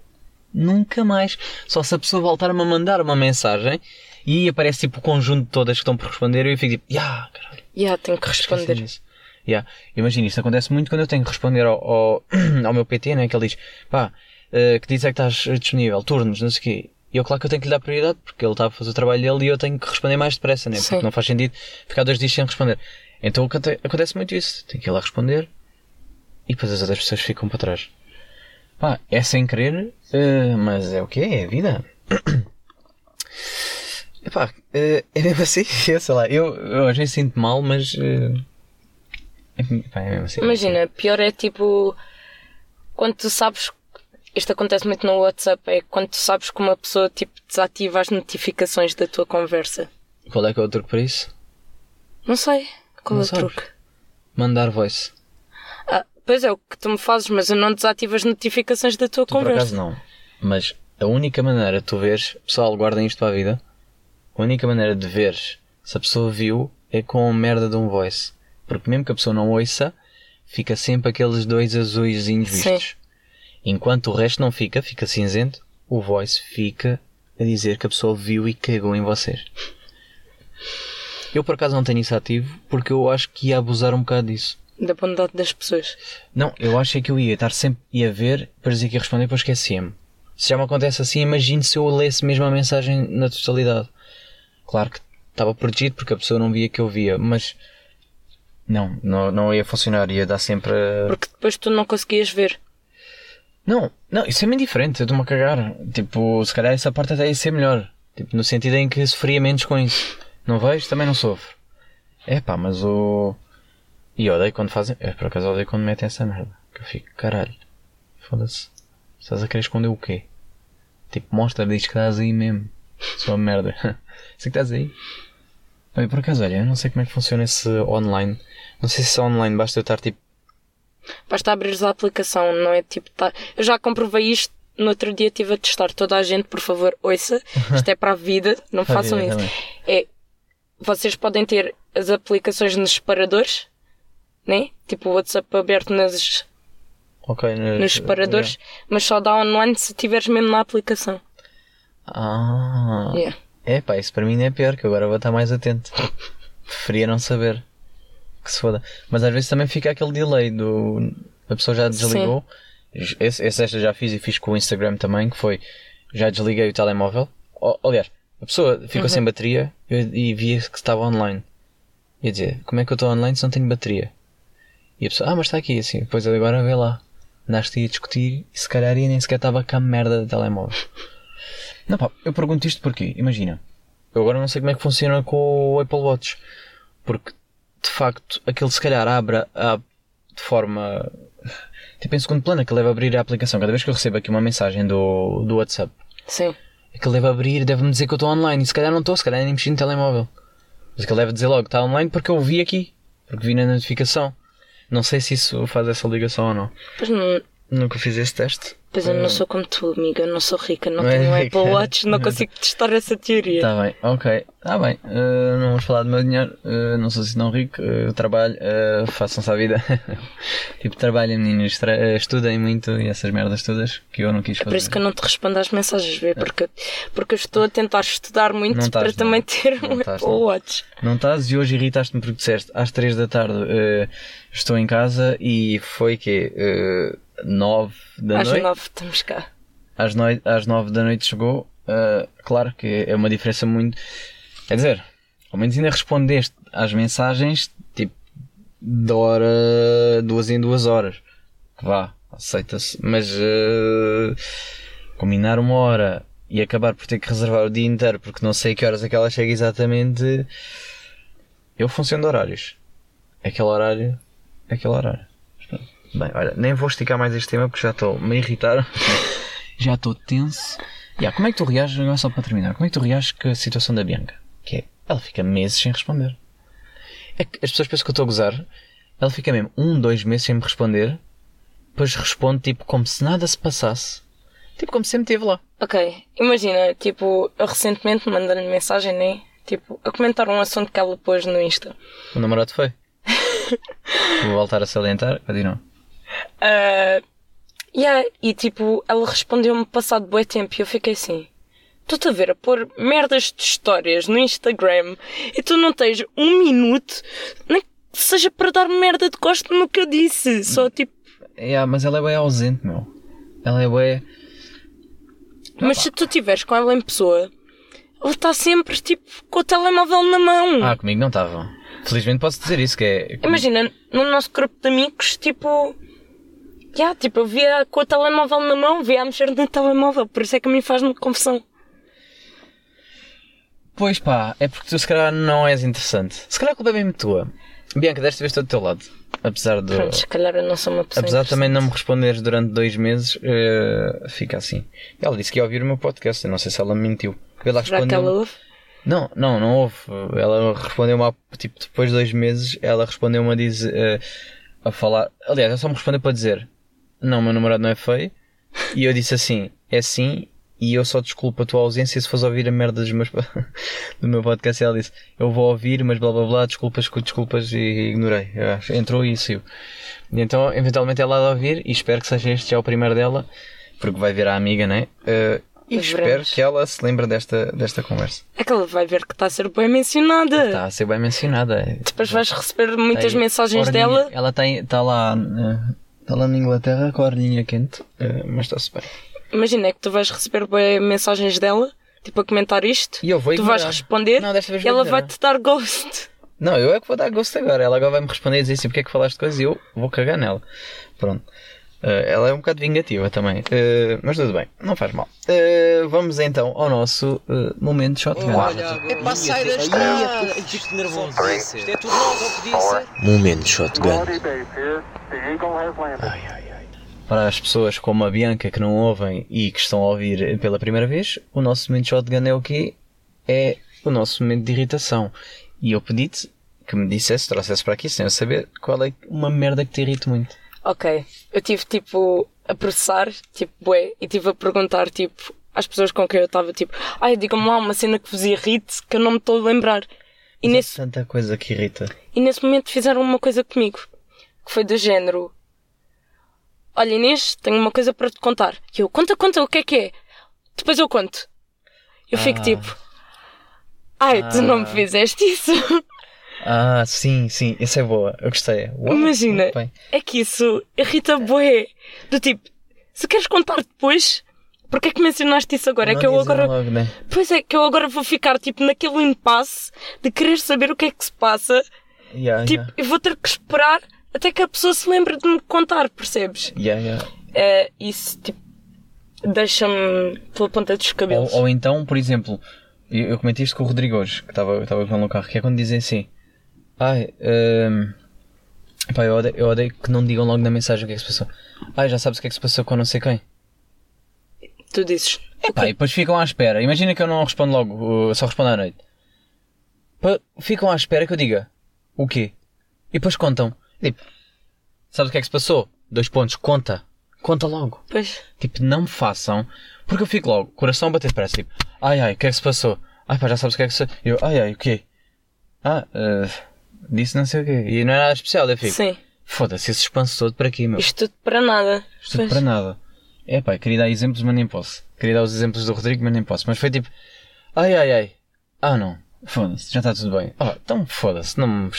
Nunca mais. Só se a pessoa voltar-me a mandar uma mensagem e aparece tipo o conjunto de todas que estão por responder e eu fico tipo, ya, caralho. Já, tenho que responder. disso. Yeah. Imagina, isto acontece muito quando eu tenho que responder ao, ao, ao meu PT, né? Que ele diz, pá, eh, que diz é que estás disponível, turnos, não sei o quê. E eu, claro que eu tenho que lhe dar prioridade, porque ele está a fazer o trabalho dele e eu tenho que responder mais depressa, né? Sim. Porque não faz sentido ficar dois dias sem responder. Então aconte- acontece muito isso. Tenho que ir lá responder e depois as outras pessoas ficam para trás. Pá, é sem querer, eh, mas é o quê? É a vida. Epá, eh, é mesmo assim, eu sei lá, eu, eu às vezes sinto mal, mas. eh, é, pá, é mesmo assim. Imagina, pior é tipo. Quando tu sabes. Isto acontece muito no WhatsApp, é quando tu sabes que uma pessoa tipo, desativa as notificações da tua conversa. Qual é que é o truque para isso? Não sei. Qual Não é o sabes? truque? Mandar voice. Pois é, o que tu me fazes, mas eu não desativo as notificações da tua Tu por conversa. acaso não. Mas a única maneira de tu veres, pessoal, guardem isto para a vida. A única maneira de veres se a pessoa viu é com a merda de um voice. Porque mesmo que a pessoa não ouça, fica sempre aqueles dois azuisinhos Sim. vistos. Enquanto o resto não fica, fica cinzento, o voice fica a dizer que a pessoa viu e cagou em vocês. Eu por acaso não tenho isso ativo porque eu acho que ia abusar um bocado disso. Da bondade das pessoas. Não, eu acho é que eu ia estar sempre ia ver, para dizer que ia responder, depois esquecia-me. Se já me acontece assim, imagine se eu lesse mesmo a mensagem na totalidade. Claro que estava protegido porque a pessoa não via que eu via, mas não, não, não ia funcionar, ia dar sempre a... Porque depois tu não conseguias ver. Não, não, isso é bem diferente, eu estou-me a cagar. Tipo, se calhar essa parte até ia ser melhor. Tipo, no sentido em que sofria menos com isso. Não vejo, também não sofro. É pá, mas o. E odeio quando fazem. Eu por acaso odeio quando metem essa merda. Que eu fico, caralho. Foda-se. Estás a querer esconder o quê? Tipo, mostra, diz que estás aí mesmo. Sua merda. Sei que estás aí. E por acaso, olha, eu não sei como é que funciona esse online. Não sei se é online, basta eu estar tipo. Basta abrir a aplicação, não é tipo. Tá... Eu já comprovei isto. No outro dia estive a testar. Toda a gente, por favor, ouça. Isto é para a vida. Não façam isso. também. É. Vocês podem ter as aplicações nos separadores, né? Tipo o WhatsApp aberto nas, Ok, nos separadores, mas só dá online se tiveres mesmo na aplicação. Ah. Yeah. É pá, isso para mim não é pior, que agora vou estar mais atento. Preferia não saber. Que se foda. Mas às vezes também fica aquele delay do. A pessoa já desligou. Esse, esse esta já fiz e fiz com o Instagram também, que foi. Já desliguei o telemóvel. O- aliás, a pessoa ficou sem bateria eu- e via que estava online. Ia dizer, como é que eu estou online se não tenho bateria? E a pessoa, ah, mas está aqui assim. Depois agora vê lá. Andaste a discutir e se calhar ia nem sequer estava com a merda de telemóvel. Não, pá, eu pergunto isto porque, imagina, eu agora não sei como é que funciona com o Apple Watch, porque de facto aquele se calhar abre a, de forma tipo em segundo plano, aquele deve abrir a aplicação. Cada vez que eu recebo aqui uma mensagem do, do WhatsApp, Sim. aquele deve abrir, deve-me dizer que eu estou online, e se calhar não estou, se calhar nem mexi no telemóvel. Mas aquele deve dizer logo que está online porque eu vi aqui, porque vi na notificação. Não sei se isso faz essa ligação ou não. Pois, não, Nunca fiz esse teste. Pois eu não sou como tu, amiga. Eu não sou rica, não é tenho um rica. Apple Watch, não consigo testar essa teoria. Tá bem, ok. Tá bem. Uh, não vamos falar do meu dinheiro. Uh, não sou assim tão rico. Uh, trabalho. Uh, Façam-se a vida. tipo, trabalhem, meninos. Tra- uh, estudem muito e essas merdas todas que eu não quis fazer. Por isso que eu não te respondo às mensagens, vê? Porque, porque eu estou a tentar estudar muito para não. também ter Não um Apple não. Watch. Não estás e hoje irritaste-me porque disseste às 3 da tarde estou em casa e foi que 9 da Às noite. nove estamos cá. Às, noi às 9 da noite chegou. Uh, claro que é uma diferença muito. Quer dizer, ao menos ainda respondeste às mensagens tipo de hora, duas em duas horas. Que vá, aceita-se. Mas uh, combinar uma hora e acabar por ter que reservar o dia inteiro porque não sei que horas é que ela chega exatamente. Eu funciono de horários. Aquele horário. Aquele horário. Bem, olha, nem vou esticar mais este tema porque já estou me a irritar. já estou tenso. Yeah, como é que tu reages, agora só para terminar, como é que tu reages com a situação da Bianca? Que é, ela fica meses sem responder. É que as pessoas pensam que eu estou a gozar. Ela fica mesmo um, dois meses sem me responder. Depois responde tipo como se nada se passasse. Tipo como se sempre esteve lá. Ok, imagina, tipo, eu recentemente mandei-lhe mensagem, né? Tipo, a comentar um assunto que ela pôs no Insta. O namorado foi. Vou voltar a salientar. Continua. Ah, yeah, e tipo, ela respondeu-me passado bué tempo e eu fiquei assim. Estou-te a ver a pôr merdas de histórias no Instagram e tu não tens um minuto, nem que seja para dar merda de gosto no que eu disse. Só tipo, Yeah, mas ela é bem ausente, meu. Ela é bem. mas se tu estiveres com ela em pessoa, ela está sempre tipo com o telemóvel na mão. Ah, comigo não estava. Felizmente posso dizer isso, que é. Imagina, no nosso grupo de amigos, tipo. Yeah, tipo, eu via com o telemóvel na mão, via a mexer no telemóvel, por isso é que a mim faz-me confusão. Pois pá, é porque tu se calhar não és interessante. Se calhar a culpa é mesmo tua. Bianca, desta vez estou do teu lado. Apesar de. Pronto, se calhar eu não sou uma pessoa. Apesar de também não me responderes durante dois meses, eh, fica assim. Ela disse que ia ouvir o meu podcast, eu não sei se ela me mentiu. Ela Será que ela respondeu. ouve? Não, não, não houve. Ela respondeu-me há, tipo, depois de dois meses, ela respondeu-me a dizer, eh, a falar. Aliás, ela só me respondeu para dizer, não, meu namorado não é feio. E eu disse assim, é sim, e eu só desculpo a tua ausência se fores ouvir a merda dos meus, do meu podcast. E ela disse, eu vou ouvir, mas blá blá blá, desculpas, desculpas, e ignorei. Entrou e saiu. E então, eventualmente ela há de ouvir, e espero que seja este já o primeiro dela, porque vai ver a amiga, né? Eh, e espero que ela se lembre desta, desta conversa. É que ela vai ver que está a ser bem mencionada. Está a ser bem mencionada. Depois vais receber muitas Tem mensagens dela. Ela está lá, eh, está lá na Inglaterra com a orelhinha quente, eh, mas está-se bem. Imagina é que tu vais receber bem mensagens dela, tipo a comentar isto. E eu vou Tu vais responder Não, desta vez vou ela ignorar. vai-te dar ghost. Não, eu é que vou dar gosto agora. Ela agora vai-me responder e dizer assim, porque é que falaste coisas e eu vou cagar nela. Pronto. Eh, ela é um bocado vingativa também. Eh, mas tudo bem, não faz mal. Eh, vamos então ao nosso momento shotgun. É para sair da estrada. Isto nervoso. Isto é tudo novo, não podia ser. Momento Shotgun. Para as pessoas como a Bianca que não ouvem e que estão a ouvir pela primeira vez, o nosso momento shotgun é o quê? É o nosso momento de irritação. E eu pedi-te que me dissesse, trouxesse para aqui sem eu saber qual é uma merda que te irrita muito. Ok, eu tive tipo a processar, tipo, bué, e tive a perguntar, tipo, às pessoas com quem eu estava, tipo, ai, digam-me lá uma cena que vos irrite que eu não me estou a lembrar. E Mas nesse, tanta coisa que irrita. e nesse momento fizeram uma coisa comigo, que foi do género: Olha, Inês, tenho uma coisa para te contar. E eu, conta, conta, o que é que é? Depois eu conto. Eu fico Ah. tipo, ai, tu não me fizeste isso. Ah, sim, sim, essa é boa. Eu gostei. Uau, Imagina, é que isso irrita bué. Do tipo, se queres contar depois, porque é que mencionaste isso agora? é Não que eu agora. logo, né? Pois é, que eu agora vou ficar tipo naquele impasse de querer saber o que é que se passa. Yeah, Tipo, yeah. e vou ter que esperar até que a pessoa se lembre de me contar, percebes? Yeah, yeah. É, isso, tipo, deixa-me pela ponta dos cabelos. Ou, ou então, por exemplo, eu, eu comentei isto com o Rodrigo hoje, que estava estava com ele no carro, que é quando dizem assim: Ai, hum, pá, eu odeio, eu odeio que não digam logo na mensagem o que é que se passou. Ai, já sabes o que é que se passou com não sei quem. Tu dizes, Pá, e depois ficam à espera. Imagina que eu não respondo logo, uh, só respondo à noite. Pá, ficam à espera que eu diga o quê? E depois contam. Tipo, sabes o que é que se passou? Dois pontos, conta. Conta logo. pois, Tipo, não me façam. Porque eu fico logo, coração a bater depressa. Tipo, ai ai, o que é que se passou? Ai pá, já sabes o que é que se Eu, ai ai, o quê? Ah, eh, disse não sei o quê. E não é nada especial, eu fico. sim, Foda-se, esse espanso todo para aqui, meu. isto tudo para nada. Isto Pois. para nada. É pá, queria dar exemplos, mas nem posso. Queria dar os exemplos do Rodrigo, mas nem posso. Mas foi tipo, ai ai ai. Ah não, foda-se, já está tudo bem. Ah, então foda-se, não me.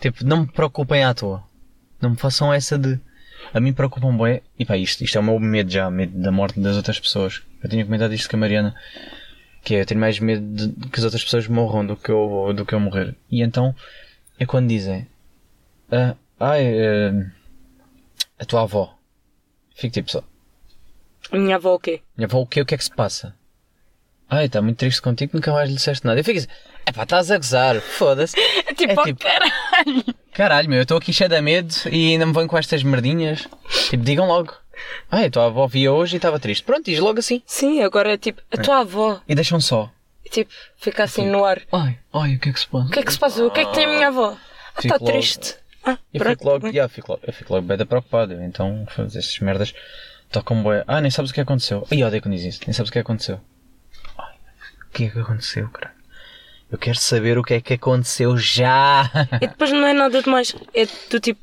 Tipo, não me preocupem à toa. Não me façam essa de. A mim preocupam bem. E pá, isto, isto é o meu medo já, medo da morte das outras pessoas. Eu tinha comentado isto com a Mariana. Que é, eu tenho mais medo de que as outras pessoas morram do que eu, do que eu morrer. E então, é quando dizem, ah, ai, eh, a tua avó. Fico tipo só. Minha avó o quê? Minha avó, o que, o que é que se passa? Ai, está muito triste contigo, nunca mais lhe disseste nada. Eu fico assim, epá, estás a gozar, foda-se. É tipo, É oh, tipo- caralho. Caralho, meu, eu estou aqui cheio de medo e ainda me vêm com estas merdinhas. Tipo, digam logo. Ai, a tua avó via hoje e estava triste. Pronto, diz logo assim. Sim, agora é tipo, a tua avó. E deixam só. E, tipo, fica assim no ar. Ai, ai, o que é que se passa? O que é que se passa? O que é que tem a minha avó? Ah, está triste. Ah, Eu fico logo, yeah, fico logo, eu fico logo bem preocupado. Então, fazer essas merdas tocam bué. Ah, nem sabes o que aconteceu. Ai, odeio quando diz isso. Nem sabes o que aconteceu. Ai, o que é que aconteceu, cara? Eu quero saber o que é que aconteceu já. E depois não é nada demais. É do tipo,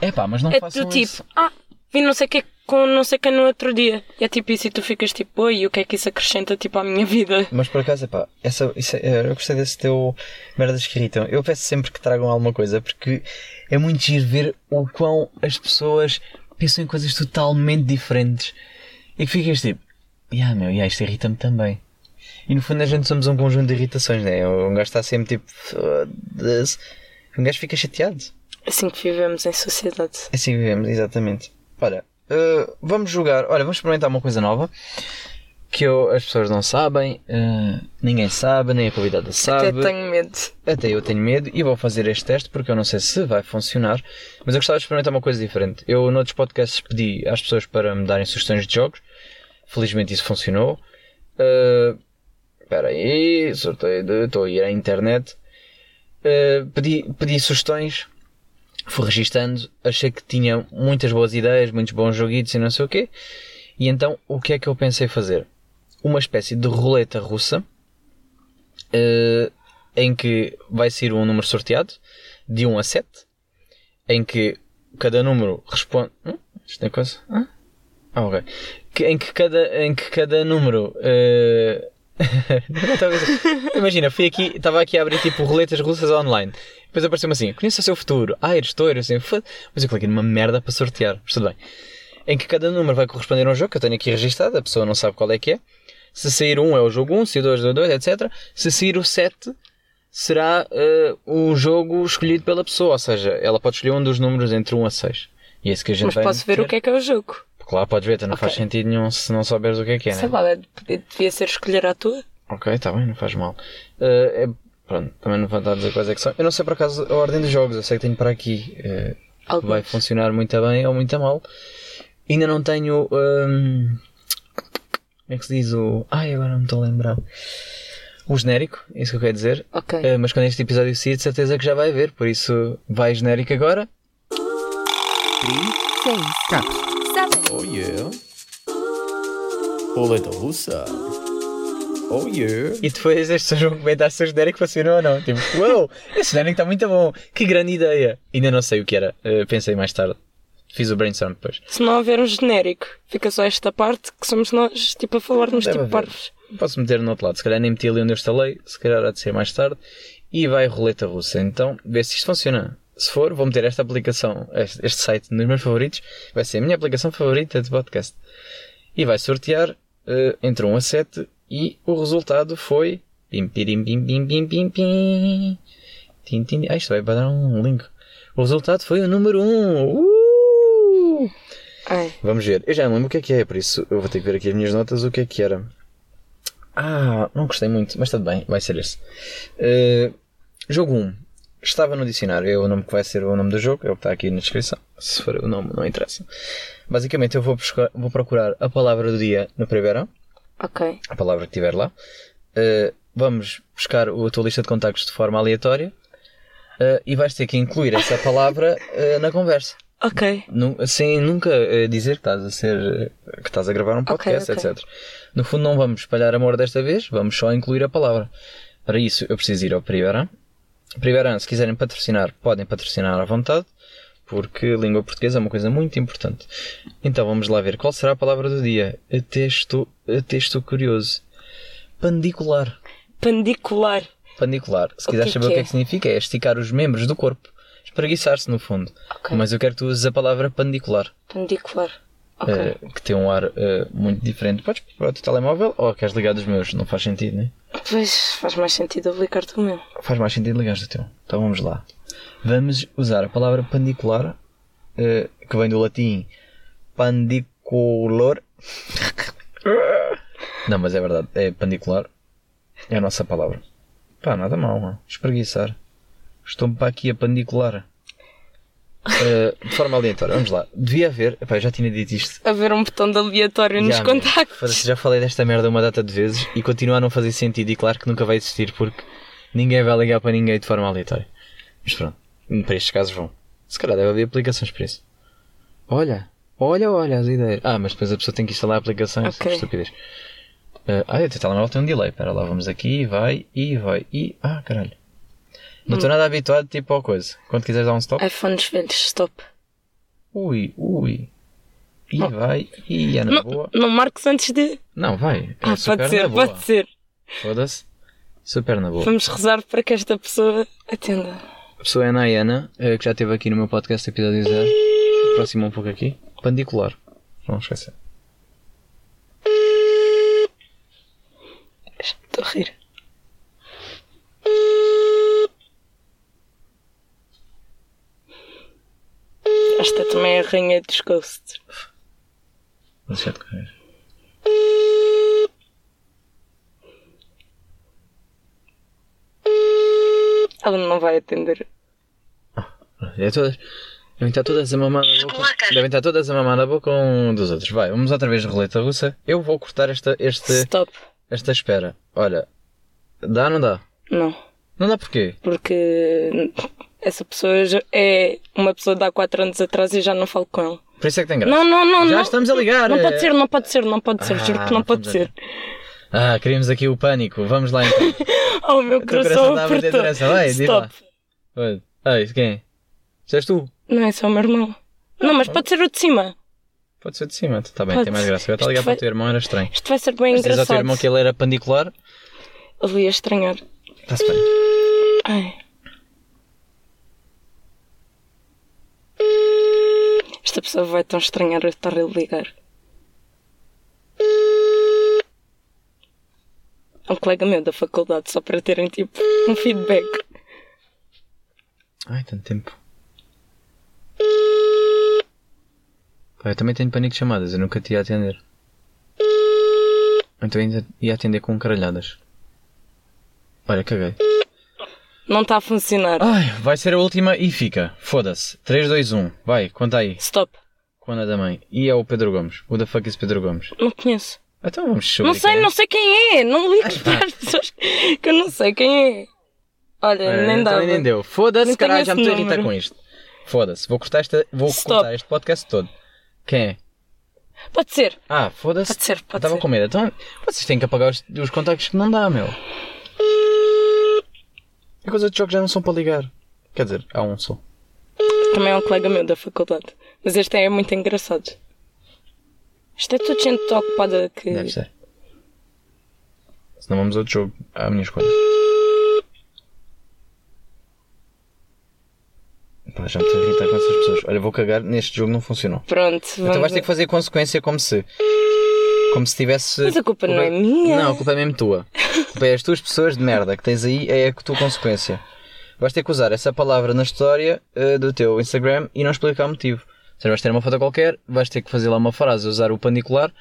É pá, mas não é façam do tipo, isso. ah, vi não sei o que com não sei quem no outro dia. E é tipo isso e tu ficas tipo, oi, o que é que isso acrescenta tipo à minha vida? Mas por acaso, epá, essa, isso é- eu gostei desse teu merdas que irritam. Eu peço sempre que tragam alguma coisa porque é muito giro ver o quão as pessoas pensam em coisas totalmente diferentes e que ficas tipo, yeah, meu, yeah, isto irrita-me também. E no fundo a gente somos um conjunto de irritações, né? Um gajo está sempre tipo, foda-se. Um gajo fica chateado. Assim que vivemos em sociedade. Assim que vivemos, exatamente. Olha, eh, vamos jogar. Olha, vamos experimentar uma coisa nova que eu- as pessoas não sabem, eh, ninguém sabe, nem a convidada sabe. Até tenho medo. Até eu tenho medo e vou fazer este teste porque eu não sei se vai funcionar. Mas eu gostava de experimentar uma coisa diferente. Eu, noutros podcasts, pedi às pessoas para me darem sugestões de jogos. Felizmente isso funcionou. Eh, Espera aí, sorteio de. Estou a ir à internet. Eh, pedi, pedi sugestões. Fui registando. Achei que tinha muitas boas ideias, muitos bons joguitos e não sei o quê. E então, o que é que eu pensei fazer? Uma espécie de roleta russa. eh, em que vai ser um número sorteado de 1 a 7, em que cada número responde. Hum? Isto é coisa? Hã? Ah, ok. Que- em, que cada, em que cada número. dizer. Imagina, fui aqui, estava aqui a abrir tipo roletas russas online. Depois apareceu-me assim: conheça o seu futuro. Ah, estou, eu assim, foda Mas eu cliquei numa merda para sortear. Mas tudo bem. Em que cada número vai corresponder a um jogo que eu tenho aqui registado, a pessoa não sabe qual é que é. Se sair um é o jogo 1, se o 2 é o 2, etc. Se sair o 7 será eh, o jogo escolhido pela pessoa, ou seja, ela pode escolher um dos números entre 1 a 6. E é isso que a gente Mas vai posso ver o que é que é o jogo. Claro, podes ver, então não faz Ok. sentido nenhum se não souberes o que é que é, Sei né? lá, devia ser escolher a tua. Ok, está bem, não faz mal. É- pronto, também não vou estar a dizer quais é que são. Eu não sei por acaso a ordem dos jogos, eu sei que tenho para aqui. Alguns. vai funcionar muito bem ou muito mal. Ainda não tenho. hum, como é que se diz o. Ai, agora não me estou a lembrar. O genérico, é isso que eu quero dizer. Ok. Eh, mas quando este episódio sair, de certeza que já vai haver, por isso vai genérico agora. Oh yeah. Roleta russa. Oh yeah. E depois as pessoas vão comentar se o genérico funcionou ou não. Tipo, uau, esse genérico está muito bom, que grande ideia. Ainda não sei o que era, eh, pensei mais tarde. Fiz o brainstorm depois. Se não houver um genérico, fica só esta parte que somos nós, tipo, a falarmos tipo haver. parvos. Posso meter no outro lado, se calhar nem meti ali onde eu instalei, se calhar há de ser mais tarde. E vai roleta russa. Então, vê se isto funciona. Se for, vou meter esta aplicação, este, este site nos meus favoritos. Vai ser a minha aplicação favorita de podcast. E vai sortear eh, entre 1 a 7 e o resultado foi. Pim, pirim, pim, pim, pim, pim, pim. Tim, tim. Ah, isto vai dar um link. O resultado foi o número 1. Uh! Ai, Vamos ver. Eu já não lembro o que é que é, por isso eu vou ter que ver aqui as minhas notas o que é que era. Ah, não gostei muito, mas tudo bem, vai ser esse. Eh, jogo 1. Estava no dicionário, é o nome que vai ser o nome do jogo, é o que está aqui na descrição. Se for o nome, não interessa. Basicamente, eu vou, buscar- vou procurar a palavra do dia no primeiro, ok. a palavra que tiver lá. Eh, vamos buscar a tua lista de contactos de forma aleatória eh, e vais ter que incluir essa palavra eh, na conversa. Ok. Sem nunca dizer que estás a ser que estás a gravar um podcast, ok. etc. No fundo não vamos espalhar amor desta vez, vamos só incluir a palavra. Para isso eu preciso ir ao Privaran. Privaran, se quiserem patrocinar, podem patrocinar à vontade, porque língua portuguesa é uma coisa muito importante. Então vamos lá ver qual será a palavra do dia. Até estou, até estou curioso. Pandicular. Pandicular. Pandicular. Se quiseres saber o que é? é que significa, é esticar os membros do corpo. Espreguiçar-se, no fundo. Ok. Mas eu quero que tu uses a palavra pandicular. Pandicular. Ok. eh, que tem um ar eh, muito diferente. Podes para o teu telemóvel ou queres ligar dos meus? Não faz sentido, né? Pois faz mais sentido aplicar-te o meu. Faz mais sentido ligar do teu. Então vamos lá. Vamos usar a palavra pandicular, eh, que vem do latim pandiculor, Não, mas é verdade. É pandicular. É a nossa palavra. Pá, nada mal, mano. Espreguiçar. Estou-me para aqui a pandicular. Uh, de forma aleatória, vamos lá. Devia haver. Epá, eu já tinha dito isto. Haver um botão de aleatório nos contactos. Já falei desta merda uma data de vezes e continua a não fazer sentido. E claro que nunca vai existir porque ninguém vai ligar para ninguém de forma aleatória. Mas pronto, para estes casos vão. Se calhar deve haver aplicações para isso. Olha, olha, olha as ideias. Ah, mas depois a pessoa tem que instalar aplicações. Ok. Estupidez. Uh, ah, o teu telemóvel tem um delay. Espera lá, vamos aqui, vai e vai e. Ah, caralho. Não estou nada habituado tipo ao coisa. Quando quiseres dar um stop. iPhones velhos, stop. Ui, ui. E vai e é na Não, boa. não marques antes de. Não, vai. É Ah, pode ser, pode ser. Foda-se. Super na boa. Vamos rezar para que esta pessoa atenda. A pessoa é a Nayana, eh, que já esteve aqui no meu podcast episódio 0. Aproxima um pouco aqui. Pandicular. Não esquecer. Estou a rir. Esta também é a rainha dos ghosts. Vou deixar de correr. Ela não vai atender. É todas. Devem estar todas a mamar na boca. Devem estar todas a mamar na boca um dos outros. Vai, vamos outra vez de roleta russa. Eu vou cortar esta, este, Stop. esta espera. Olha. Dá ou não dá? Não. Não dá porquê? Porque essa pessoa já é uma pessoa de há 4 anos atrás e já não falo com ela. Por isso é que tem graça. Não, não, não. Já não. estamos a ligar. Não pode ser, não pode ser, não pode ser. Ah, Juro que não pode vamos ser. Ah, queríamos aqui o pânico. Vamos lá então. Oh, o meu coração apertou. Vai. Stop. Oi. Ei, quem é? Isso és tu? Não, é só o meu irmão. Não, mas pode ser o de cima. Pode ser de cima, está bem, Pode. tem mais graça. Agora está a ligar Isto para o vai- teu irmão, era estranho. Isto vai ser bem Mas diz ao engraçado. teu irmão que ele era pandicular, Ele ia estranhar. está-se bem. Ai. Esta pessoa vai tão estranhar eu estar a ligar. É um colega meu da faculdade, só para terem tipo um feedback. Ai, tanto tempo. Pá, eu também tenho pânico de chamadas, eu nunca te ia atender. Então ainda ia atender com caralhadas. Olha, caguei. Não está a funcionar. Ai, vai ser a última e fica. Foda-se. 3, 2, 1. Vai, conta aí. Stop. A Ana da mãe. E é o Pedro Gomes. O da fuck is Pedro Gomes? Não conheço. Então vamos chover. Não sei, não sei quem é. Não ligues para as pessoas que eu não sei quem é. Olha, É, nem dava. nem deu. Foda-se, caralho, já me estou a irritar com isto. Foda-se, vou cortar esta. Vou Stop. cortar este podcast todo. Quem é? Pode ser. Ah, foda-se. Pode ser, pode Estava com medo. Então, vocês têm que apagar os, os contactos que não dá, meu. A coisa de jogos já não são para ligar. Quer dizer, há um só. Também é um colega meu da faculdade. Mas este é muito engraçado. Isto é tudo gente ocupada que. Deve ser. Senão vamos a outro jogo. À minha escolha. Pá, já me estou a irritar com essas pessoas. Olha, vou cagar. Neste jogo não funcionou. Pronto, Então vamos. vais ter que fazer consequência como se. Como se tivesse. Mas a culpa não é minha. Não, a culpa é mesmo tua. A culpa é as tuas pessoas de merda que tens aí, é a tua consequência. Vais ter que usar essa palavra na história eh, do teu Instagram e não explicar o motivo. Seja, vais ter uma foto qualquer, vais ter que fazer lá uma frase, usar o panicular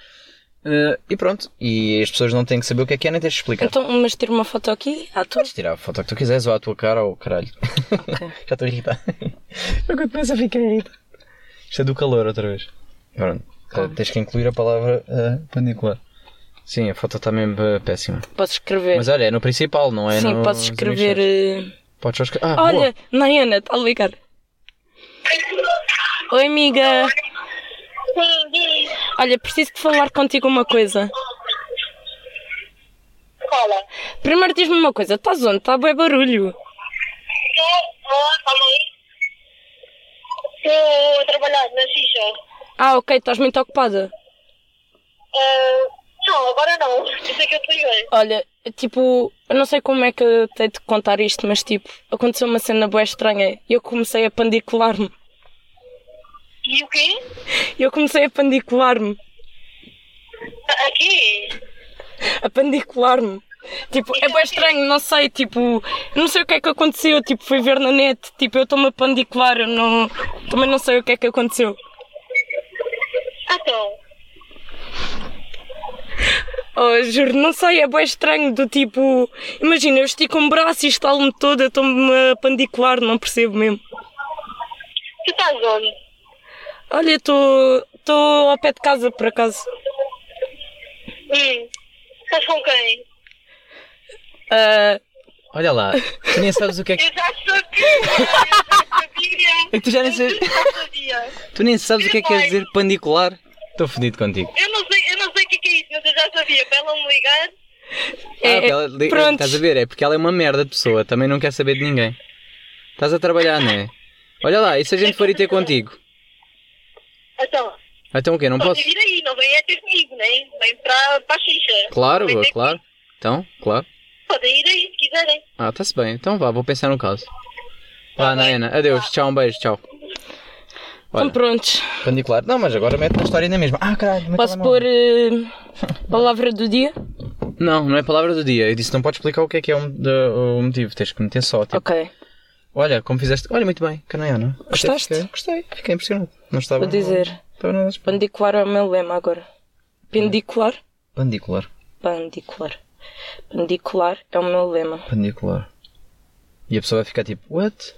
eh, e pronto. E as pessoas não têm que saber o que é que é, nem tens de explicar. Então, mas tira uma foto aqui, à tua. Podes tirar a foto que tu quiseres, ou à tua cara, ou caralho. Já estou a irritar. Eu quando a ficar irritado. Isto é do calor outra vez. Pronto. Eh, Tens que incluir a palavra eh, panicular. Sim, a foto está mesmo péssima. Posso escrever. Mas olha, é no principal, não é Sim, no. posso escrever. Podes só escrever. Ah, Olha, Nayana, está a ligar. Oi, amiga. Sim, diz. Olha, preciso de falar contigo uma coisa. Fala. Primeiro diz-me uma coisa, estás onde? Está bem barulho. Estou. Calma aí. Estou a trabalhar na Xixa. Ah, ok, estás muito ocupada. Ah, não, agora não. Isso é que eu te liguei. Olha, tipo, eu não sei como é que eu tenho de contar isto, mas tipo, aconteceu uma cena boa estranha e eu comecei a pandicular-me. E o quê? Eu comecei a pandicular-me. Ah, Aqui? A pandicular-me. Tipo, é bem estranho, não sei, tipo, não sei o que é que aconteceu, tipo, fui ver na net, tipo, eu estou-me a pandicular, eu não, também não sei o que é que aconteceu. Ah, então. Oh, juro, não sei, é bem estranho. Do tipo, imagina, eu estico um braço e estalo-me toda, eu estou-me a pandicular, não percebo mesmo. Tu estás onde? Olha, estou estou ao pé de casa, por acaso. Hum. Estás com quem? Ah, Olha lá, tu nem sabes o que é que. Eu já sabia! Eu já sabia! É que tu já nem sabes. Eu já sabia! Tu nem sabes o que é que quer dizer pandicular. Estou fodido contigo. Eu não sei, eu não sei o que é que é isso, mas eu já sabia. Para ela me ligar, é, ah, ela, pronto. estás a ver? É porque ela é uma merda de pessoa, também não quer saber de ninguém. Estás a trabalhar, não é? Olha lá, e se a gente for ir ter contigo? Então, Então o quê? Não pode posso? vir aí, não vem é ter comigo, né? Vem para, a xixa. Claro, claro. Então, claro. comigo. Podem ir aí se quiserem. Ah, está-se bem. Então vá, vou pensar no caso. Vá, Naena. Adeus. Tchau, um beijo. Tchau. Estão prontos. pandicular. Não, mas agora mete na história na mesma. Ah, caralho. Posso pôr eh, palavra do dia? Não, não é palavra do dia. Eu disse não podes explicar o que é que é o, de- o motivo. Tens que meter só. Tipo, Ok. Olha, como fizeste. Olha, muito bem. Canaiana. Até Gostaste? fiquei- Gostei. Fiquei impressionado. Não estava. Vou dizer. Não estava nada. Pandicular é o meu lema agora. Pendicular? Pandicular. Pandicular. Pandicular é o meu lema. Pandicular. E a pessoa vai ficar tipo, what?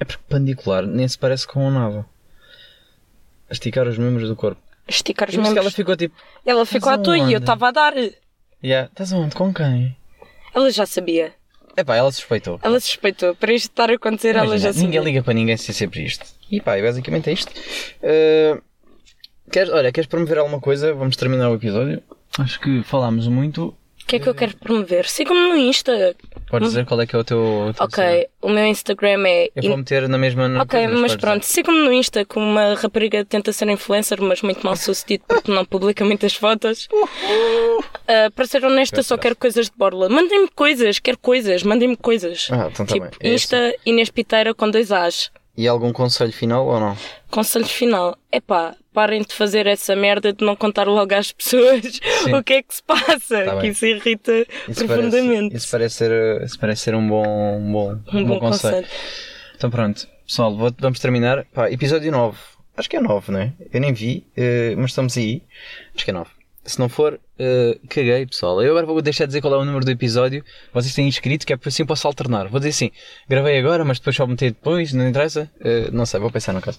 É porque pandicular nem se parece com nada. Esticar os membros do corpo. Esticar os Por isso que ela membros. ficou tipo, Ela ficou à toa e eu estava a dar. yeah, estás aonde? Com quem? Ela já sabia. Epá, ela suspeitou. Ela suspeitou. Para isto estar a acontecer, ela Imagina, já sabia. ninguém liga para ninguém se é sempre isto. E pá, basicamente é isto. Uh, queres, olha, queres promover alguma coisa? Vamos terminar o episódio. Acho que falámos muito. O que é que eu quero promover? Sigam-me no Insta. Podes dizer qual é que é o teu. o teu Ok, o meu Instagram é. Eu vou meter na mesma. no Ok, mas podes pronto, sigam-me no Insta que uma rapariga tenta ser influencer, mas muito mal sucedido porque não publica muitas fotos. Ah, para ser honesta, só quero coisas de borla. Mandem-me coisas, quero coisas, mandem-me coisas. Ah, então tá tipo, bem. É Insta Inês Piteira com dois As. E algum conselho final ou não? Conselho final: epá, parem de fazer essa merda de não contar logo às pessoas o que é que se passa, Tá que isso irrita Isso profundamente. Parece, isso, parece ser, isso parece ser um bom, um bom, um bom conselho. conselho. Então pronto, pessoal, vou- vamos terminar. Pá, episódio 9. Acho que é 9, não é? Eu nem vi, eh, mas estamos aí. Acho que é 9. Se não for, eh, caguei, pessoal. Eu agora vou deixar de dizer qual é o número do episódio. Vocês têm inscrito, que é assim posso alternar. Vou dizer assim, gravei agora, mas depois só meter depois, não interessa? Eh, não sei, vou pensar no caso.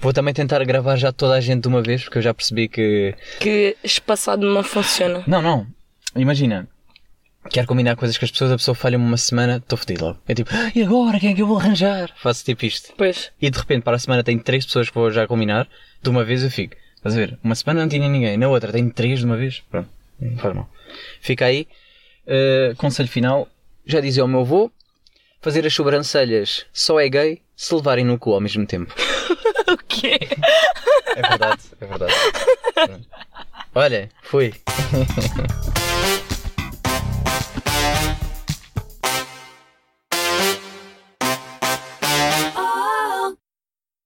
Vou também tentar gravar já toda a gente de uma vez, porque eu já percebi que Que espaçado não funciona. não, não. Imagina. Quero combinar coisas com as pessoas, a pessoa falha-me uma semana, estou fodido logo. É tipo, "Ah, e agora? Quem é que eu vou arranjar? Faço tipo isto. Pois. E de repente, para a semana, tenho três pessoas que vou já combinar. De uma vez eu fico. Estás a ver? Uma semana não tinha ninguém, na outra tenho três de uma vez. Pronto, não faz mal. Fica aí. Uh, conselho final. Já dizia o meu avô: fazer as sobrancelhas só é gay se levarem no cu ao mesmo tempo. O quê? É verdade, é verdade. Olha, fui.